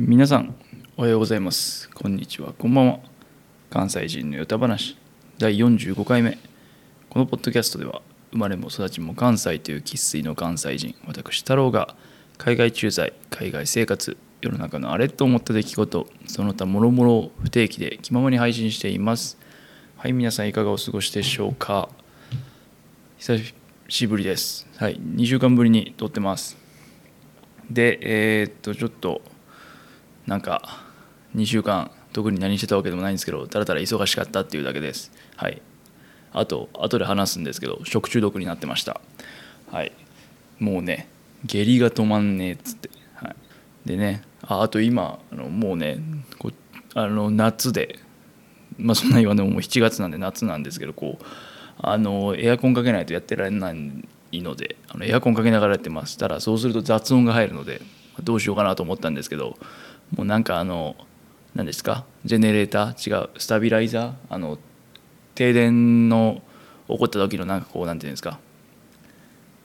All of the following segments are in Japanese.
皆さんおはようございます。こんにちは。こんばんは。関西人のヨタ話。第45回目。このポッドキャストでは生まれも育ちも関西という生粋の関西人私太郎が海外駐在海外生活世の中のあれと思った出来事その他もろもろを不定期で気ままに配信しています。はい皆さんいかがお過ごしでしょうか。久しぶりです。はい2週間ぶりに撮ってます。でえーっとちょっとなんか2週間特に何してたわけでもないんですけどたらたら忙しかったっていうだけです。はい。あと後で話すんですけど食中毒になってました。はい。もうね下痢が止まんねえっつって、はい、でねああと今あのもうねこあの夏でまあそんな言わんでももう7月なんで夏なんですけどこうあのエアコンかけないとやってられないのであのエアコンかけながらやってます。ただそうすると雑音が入るのでどうしようかなと思ったんですけどもうなんかあの何ですか？ジェネレーター？違う。スタビライザー？あの停電の起こった時のなんかこうなんていうんですか？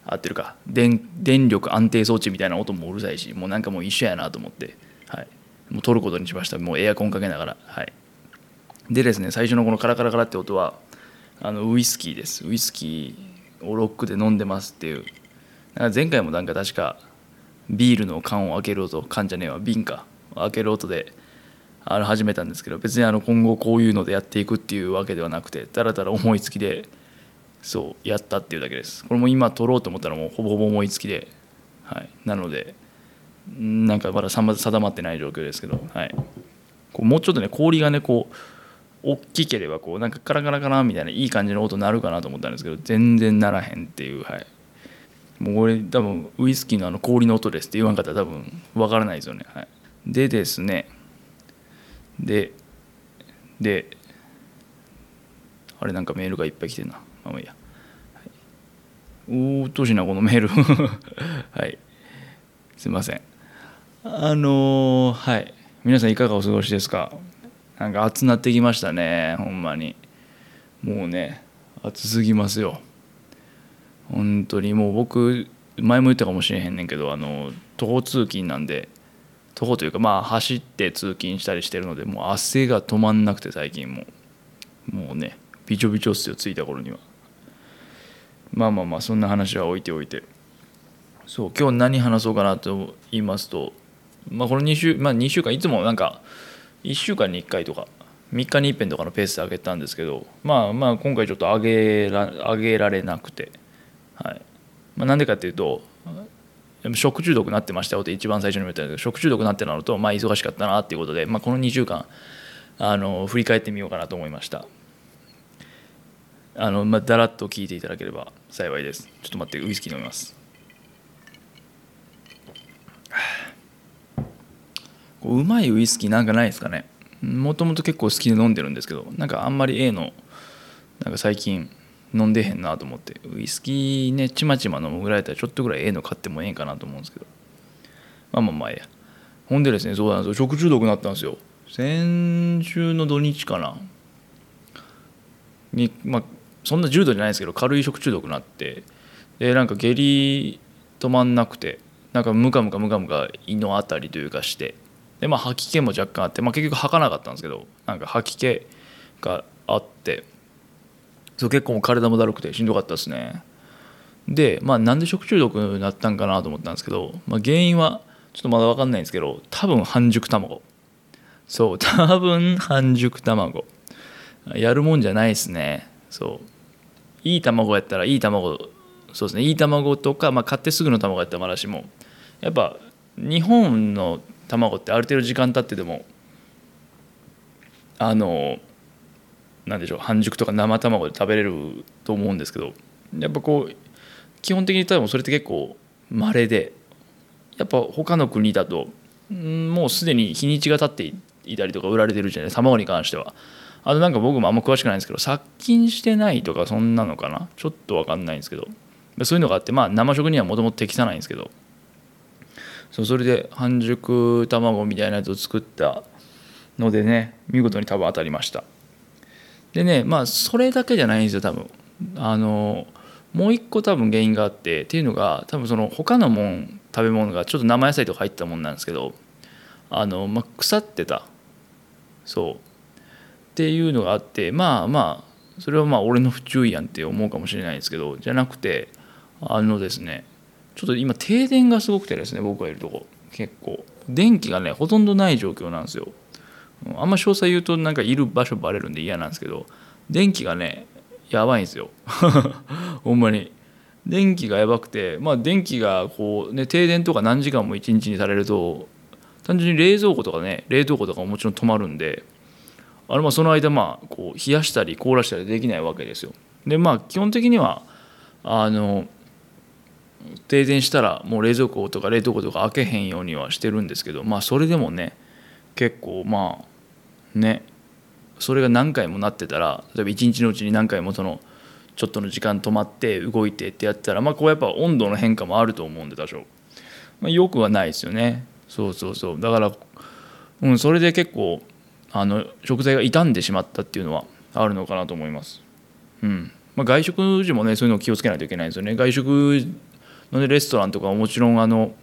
合ってるか？電電力安定装置みたいな音もうるさいしもうなんかもう一緒やなと思って、はい、もう撮ることにしました。もうエアコンかけながら。はい。でですね最初のこのカラカラカラって音はあのウイスキーです。ウイスキーをロックで飲んでますっていう。なんか前回もなんか確かビールの缶を開ける音缶じゃねえわ。瓶か。開ける音であの始めたんですけど別にあの今後こういうのでやっていくっていうわけではなくてたらたら思いつきでそうやったっていうだけです。これも今撮ろうと思ったらもうほぼほぼ思いつきで、はい、なのでなんかまだ定まってない状況ですけど、はい、こうもうちょっとね氷がねこう大きければこうなんかカラカラカラみたいないい感じの音鳴るかなと思ったんですけど全然ならへんっていうはい。もうこれ多分ウイスキーのあの氷の音ですって言わんかったら多分わからないですよね、はい、でですねでであれなんかメールがいっぱい来てんな。まあまあいいや、はい、おーっとしなこのメール。はい。すいません。あのー、はい。皆さんいかがお過ごしですか？なんか暑なってきましたねほんまに。もうね暑すぎますよ。本当に。もう僕前も言ったかもしれへんねんけどあの徒歩通勤なんで徒歩というかまあ走って通勤したりしてるのでもう汗が止まんなくて最近ももうねびちょびちょっすよ着いた頃には。まあまあまあそんな話は置いておいて。そう今日何話そうかなと言いますとまあこの2週まあ2週間いつもなんか1週間に1回とか3日に一遍とかのペースで上げたんですけどまあまあ今回ちょっと上げら上げられなくて。はい。まあ、なんでかっていうと食中毒になってましたよって一番最初に言ったけど食中毒になってなるとまあ忙しかったなっていうことで、まあ、この2週間あの振り返ってみようかなと思いました。あの、まあ、だらっと聞いていただければ幸いです。ちょっと待ってウイスキー飲みます。うまいウイスキーなんかないですかね。もともと結構好きで飲んでるんですけどなんかあんまり A のなんか最近飲んでへんなと思って。ウイスキーねちまちま飲むぐらいだったらちょっとぐらいええの買ってもええんかなと思うんですけど。まあまあまあええや。ほんでですねそうなんですよ。食中毒になったんですよ。先週の土日かな。にまあそんな重度じゃないですけど軽い食中毒になって。でなんか下痢止まんなくてなんかムカムカムカムカ胃のあたりというかして。でまあ吐き気も若干あって、まあ、結局吐かなかったんですけどなんか吐き気があって。そう結構体もだるくてしんどかったですね。でまあなんで食中毒になったんかなと思ったんですけど、まあ、原因はちょっとまだ分かんないんですけど多分半熟卵。そう 多分半熟卵。やるもんじゃないですね。そう。いい卵やったらいい卵そうですね。いい卵とか、まあ、買ってすぐの卵やったらまだしもやっぱ日本の卵ってある程度時間経っててもあのなんでしょう半熟とか生卵で食べれると思うんですけどやっぱこう基本的に多分それって結構稀でやっぱ他の国だともうすでに日にちが経っていたりとか売られてるじゃない卵に関しては。あとなんか僕もあんま詳しくないんですけど殺菌してないとかそんなのかな？ちょっと分かんないんですけど。そういうのがあってまあ生食にはもともと適さないんですけど。そうそれで半熟卵みたいなやつを作ったのでね見事に多分当たりました。でねまあそれだけじゃないんですよ多分。あのもう一個多分原因があってっていうのが多分その他のもん食べ物がちょっと生野菜とか入ったもんなんですけどあの、まあ、腐ってた。そう。っていうのがあってまあまあそれはまあ俺の不注意やんって思うかもしれないですけどじゃなくてあのですねちょっと今停電がすごくてですね僕がいるとこ。結構。電気がねほとんどない状況なんですよ。あんま詳細言うとなんかいる場所バレるんで嫌なんですけど電気がねやばいんですよ。ほんまに。電気がやばくてまあ電気がこうね停電とか何時間も一日にされると単純に冷蔵庫とかね冷凍庫とかももちろん止まるんであれまあその間まあこう冷やしたり凍らしたりできないわけですよ。でまあ基本的にはあの停電したらもう冷蔵庫とか冷凍庫とか開けへんようにはしてるんですけどまあそれでもね結構まあね。それが何回もなってたら例えば一日のうちに何回もそのちょっとの時間止まって動いてってやってたらまあこうやっぱ温度の変化もあると思うんで多少、まあ、よくはないですよね。そうそうそう。だからうんそれで結構あの食材が傷んでしまったっていうのはあるのかなと思います。うん。まあ、外食時もねそういうのを気をつけないといけないんですよね。外食の、ね、レストランとかはもちろんあの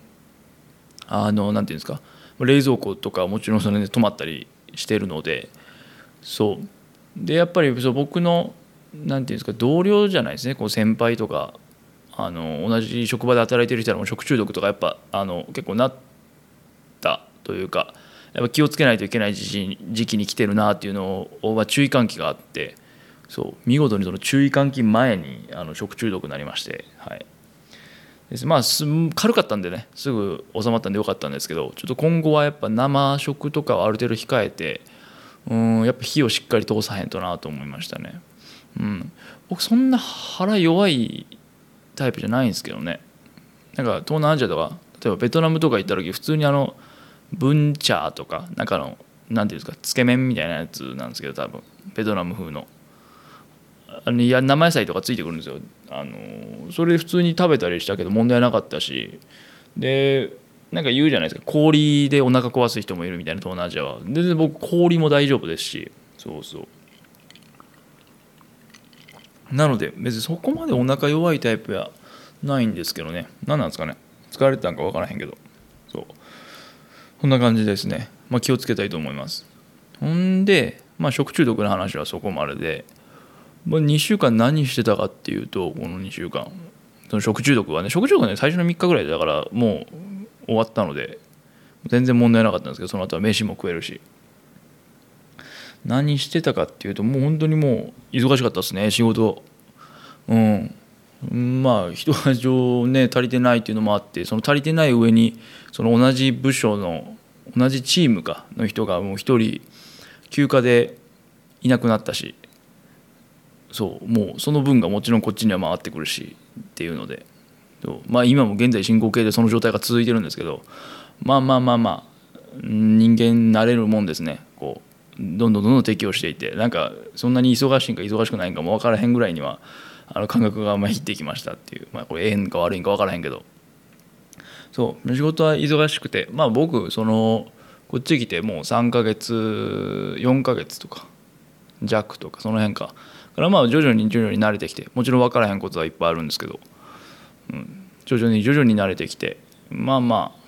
あのなんていうんですか。冷蔵庫とかもちろんそれで止まったりしてるのでそう。でやっぱりそう僕のなんていうんですか同僚じゃないですね。こう先輩とかあの同じ職場で働いてる人らも食中毒とかやっぱあの結構なったというかやっぱ気をつけないといけない時期に来てるなっていうのを、ま、注意喚起があってそう。見事にその注意喚起前にあの食中毒になりまして、はい、まあ軽かったんでねすぐ収まったんでよかったんですけどちょっと今後はやっぱ生食とかはある程度控えてうんやっぱ火をしっかり通さへんとなと思いましたね。うん、僕そんな腹弱いタイプじゃないんですけどね。なんか東南アジアとか例えばベトナムとか行った時普通にあのブンチャーとかなんかの何ていうんですかつけ麺みたいなやつなんですけど多分ベトナム風の。あのや生野菜とかついてくるんですよ。あのそれ普通に食べたりしたけど問題なかったし。でなんか言うじゃないですか。氷でお腹壊す人もいるみたいな東南アジアは。全然僕氷も大丈夫ですし。そうそう。なので別にそこまでお腹弱いタイプやないんですけどね。何なんですかね。疲れてたんか分からへんけど。そう。こんな感じですね、まあ、気をつけたいと思います。ほんで、まあ、食中毒の話はそこまでで、まあ、2週間何してたかっていうとこの2週間。その食中毒はね食中毒はね最初の3日ぐらいだからもう終わったので全然問題なかったんですけどその後は飯も食えるし。何してたかっていうともう本当にもう忙しかったですね仕事。うん。まあ人が上ね足りてないっていうのもあってその足りてない上にその同じ部署の同じチームかの人がもう一人休暇でいなくなったし。そうもうその分がもちろんこっちには回ってくるしっていうので。まあ今も現在進行形でその状態が続いてるんですけど。まあまあまあまあ人間慣れるもんですね。こうどんどんどんどん適応していて。なんかそんなに忙しいんか忙しくないんかも分からへんぐらいにはあの感覚がまいってきましたっていう、まあ、これええんか悪いんか分からへんけど。そう仕事は忙しくて。まあ僕そのこっち来てもう3ヶ月4ヶ月とか弱とかその辺か。からまあ徐々に徐々に慣れてきてもちろん分からへんことはいっぱいあるんですけど、うん、徐々に徐々に慣れてきてまあまあ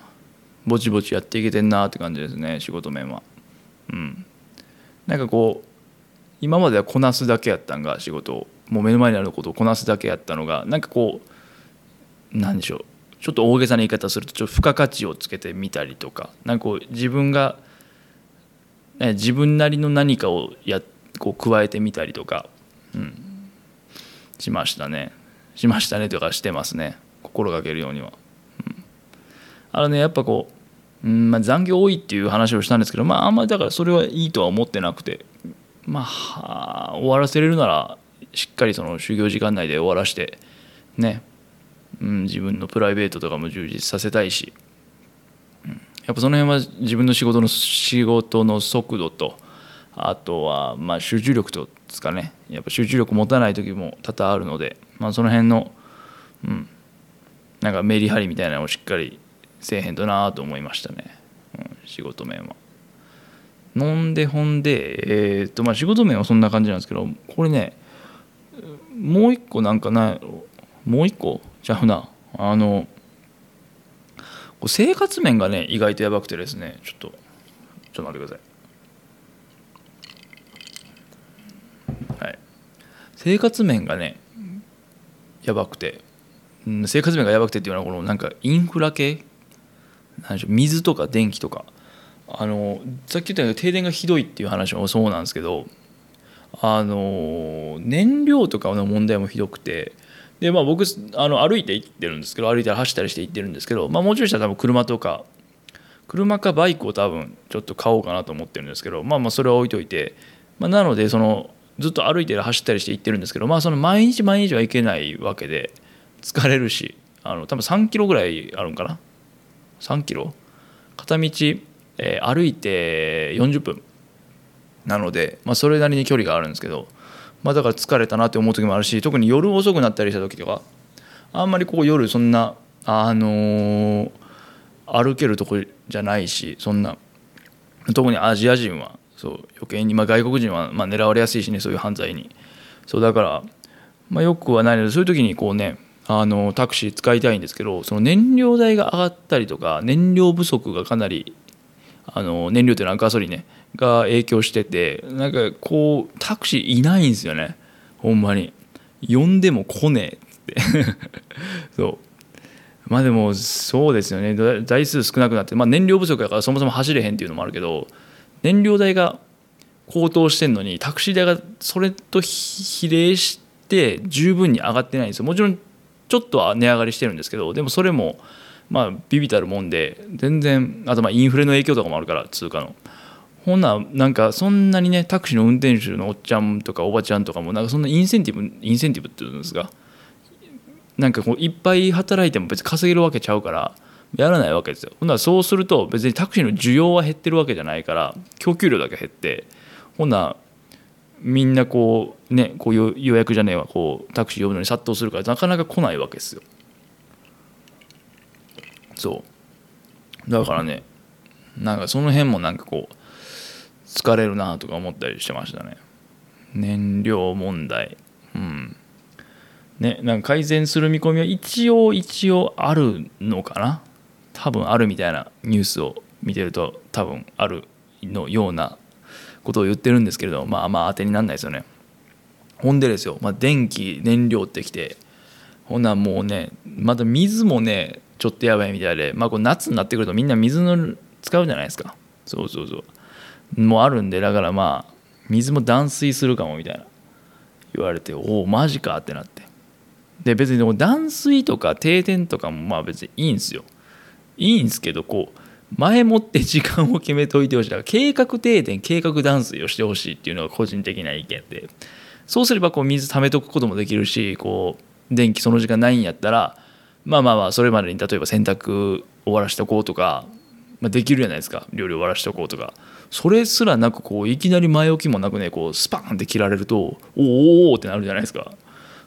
ぼちぼちやっていけてんなって感じですね仕事面は。うんなんかこう今まではこなすだけやったんが仕事をもう目の前にあることをこなすだけやったのがなんかこうなんでしょうちょっと大げさな言い方するとちょっと付加価値をつけてみたりとかなんかこう自分が、自分なりの何かをやこう加えてみたりとか、うん、しましたね。しましたね。というかしてますね。心がけるようには。うん、あのねやっぱこううんまあ、残業多いっていう話をしたんですけど、まあ、あんまりだからそれはいいとは思ってなくて、まあ、終わらせれるならしっかりその就業時間内で終わらしてね、うん、自分のプライベートとかも充実させたいし、うん、やっぱその辺は自分の仕事の仕事の速度とあとはまあ集中力とですかね。やっぱ集中力持たない時も多々あるので、まあ、その辺の、うん、なんかメリハリみたいなのをしっかりせえへんとなと思いましたね、うん、仕事面は。飲んでほんで、えー、っとまあ仕事面はそんな感じなんですけどこれねもう一個なんかないもう一個？ちゃうな。あの生活面がね意外とやばくてですねちょっとちょっと待ってくださいはい生活面がねやばくて、うん、生活面がやばくてっていうのはこのなんかインフラ系？なんでしょう水とか電気とか。あのさっき言ったように停電がひどいっていう話もそうなんですけどあの燃料とかの問題もひどくて。でまあ僕あの歩いて行ってるんですけど歩いたり走ったりして行ってるんですけど、まあ、もちろんしたら多分車とか車かバイクを多分ちょっと買おうかなと思ってるんですけどまあまあそれは置いといて、まあ、なのでそのずっと歩いてる走ったりして行ってるんですけどまあその毎日毎日は行けないわけで疲れるしあの多分3キロぐらいあるんかな？3キロ？片道、えー、歩いて40分なので、まあ、それなりに距離があるんですけど、まあ、だから疲れたなって思う時もあるし特に夜遅くなったりした時とかあんまりこう夜そんなあのー、歩けるとこじゃないしそんな。特にアジア人はそう余計に、まあ、外国人はまあ狙われやすいしねそういう犯罪に。そうだから、まあ、よくはないのでそういう時にこうねあのタクシー使いたいんですけどその燃料代が上がったりとか燃料不足がかなりあの燃料というのはガソリンねが影響しててなんかこうタクシーいないんですよねほんまに。呼んでも来ねえって。そう。まあでもそうですよね。台数少なくなって、まあ、燃料不足だからそもそも走れへんっていうのもあるけど燃料代が高騰してんのにタクシー代がそれと比例して十分に上がってないんですよ。もちろんちょっとは値上がりしてるんですけどでもそれもまあビビたるもんで全然あとまあインフレの影響とかもあるから通貨の。ほんななんかそんなにねタクシーの運転手のおっちゃんとかおばちゃんとかもなんかそんなインセンティブインセンティブって言うんですがなんかこういっぱい働いても別に稼げるわけちゃうからやらないわけですよ。ほんならそうすると別にタクシーの需要は減ってるわけじゃないから供給量だけ減ってほんなみんなこうねこういう予約じゃねえわこうタクシー呼ぶのに殺到するからなかなか来ないわけですよ。そう。だからねなんかその辺もなんかこう疲れるなとか思ったりしてましたね。燃料問題。うん。ねなんか改善する見込みは一応一応あるのかな。多分あるみたいなニュースを見てると多分あるのようなことを言ってるんですけれどまあまあ当てになんないですよね。ほんでですよ、まあ、電気燃料ってきてほんなもうねまた水もねちょっとやばいみたいで、まあ、こう夏になってくるとみんな水の使うじゃないですか。そうそうそう。もうあるんでだからまあ水も断水するかもみたいな言われておおマジかってなって。で別にでも断水とか停電とかもまあ別にいいんですよ。いいんですけどこう前もって時間を決めておいてほしい。だから計画停電計画断水をしてほしいっていうのが個人的な意見で。そうすればこう水溜めとくこともできるしこう電気その時間ないんやったらまあまあまあそれまでに例えば洗濯終わらしておこうとか、まあ、できるじゃないですか。料理終わらしておこうとか。それすらなくこういきなり前置きもなくねこうスパンって切られるとおーおおってなるじゃないですか。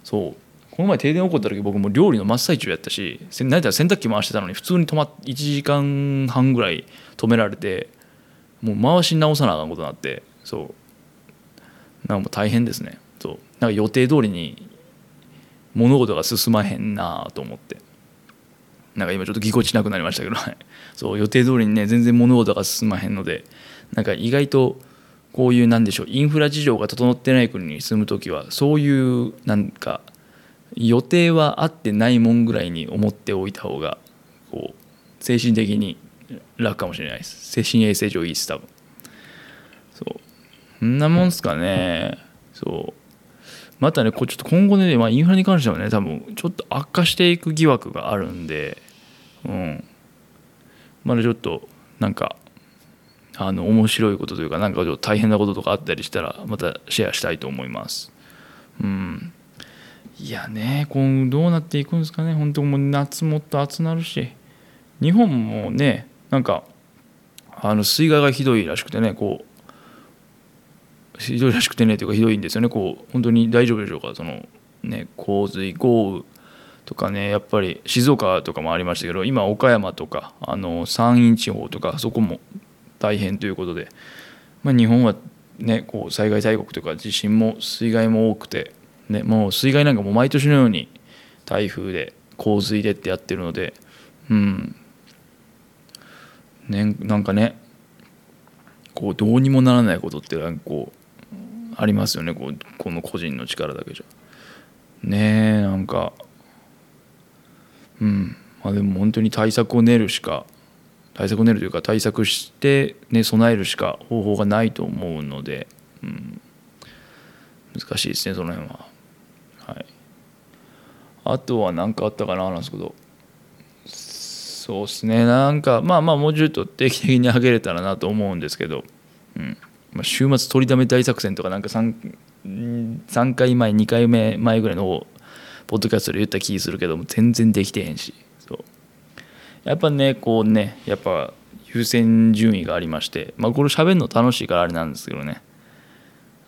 そう。この前停電起こった時僕も料理の真っ最中やったし何だ洗濯機回してたのに普通に止まっ1時間半ぐらい止められてもう回し直さなあかんことになってそう。なんかもう大変ですね。そう。なんか予定通りに物事が進まへんなあと思って。なんか今ちょっとぎこちなくなりましたけど、そう予定通りにね全然物事が進まへんのでなんか意外とこういうなんでしょうインフラ事情が整ってない国に住む時はそういうなんか予定は合ってないもんぐらいに思っておいた方がこう精神的に楽かもしれないです。精神衛生上いいです多分。そう。そんなもんすかね。そう。またねこうちょっと今後ね、まあ、インフラに関してはね多分ちょっと悪化していく疑惑があるんでうん。まだちょっとなんかあの面白いことというかなんかちょっと大変なこととかあったりしたらまたシェアしたいと思います。うん。いやね今後どうなっていくんですかね。本当もう夏もっと暑なるし。日本もねなんかあの水害がひどいらしくてねこうひどいらしくてねというかひどいんですよね。こう本当に大丈夫でしょうか。そのね洪水豪雨とかねやっぱり静岡とかもありましたけど今岡山とかあの山陰地方とかそこも大変ということで、まあ、日本はねこう災害大国とか地震も水害も多くてね、もう水害なんかも毎年のように台風で洪水でってやってるのでうん。ねなんかねこうどうにもならないことってなんかこうありますよねこうこの個人の力だけじゃ。ねえなんかうん。まあでも本当に対策を練るしか対策を練るというか対策してね備えるしか方法がないと思うので、うん、難しいですねその辺は。あとは何かあったかななんですけどそうっすね。なんかまあまあもうちょっと定期的に上げれたらなと思うんですけど、うん。まあ、週末取りだめ大作戦とかなんか 3, 3回前2回目前ぐらいのポッドキャストで言った気するけども全然できてへんし。そう。やっぱねこうねやっぱ優先順位がありまして。まあこれ喋るの楽しいからあれなんですけどね。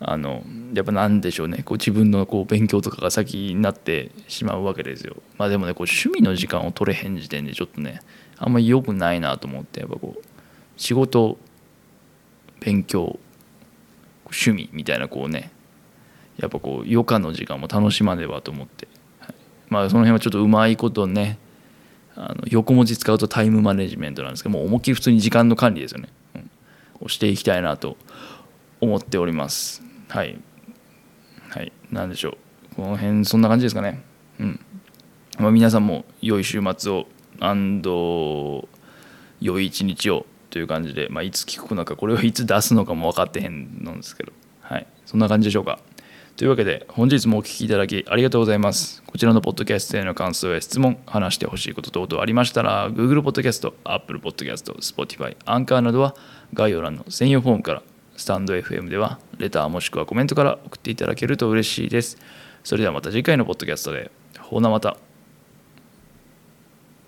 あのやっぱなんでしょうね。こう自分のこう勉強とかが先になってしまうわけですよ。まあでもねこう趣味の時間を取れへん時点でちょっとねあんまり良くないなと思ってやっぱこう仕事勉強趣味みたいなこうねやっぱこう余暇の時間も楽しまねばと思って、はい、まあその辺はちょっとうまいことねあの横文字使うとタイムマネジメントなんですけどもう思いっきり普通に時間の管理ですよね、うん、をしていきたいなと思っております。はい。はい。何でしょう。この辺そんな感じですかね。うん。まあ、皆さんも良い週末をアンド良い一日をという感じで、まあ、いつ聞くのかこれをいつ出すのかも分かってへんのですけど。はい。そんな感じでしょうか。というわけで本日もお聴きいただきありがとうございます。こちらのポッドキャストへの感想や質問話してほしいこと等々ありましたら Google ポッドキャスト Apple ポッドキャスト Spotify アンカーなどは概要欄の専用フォームからスタンド FM ではレターもしくはコメントから送っていただけると嬉しいです。それではまた次回のポッドキャストで。ほなまた。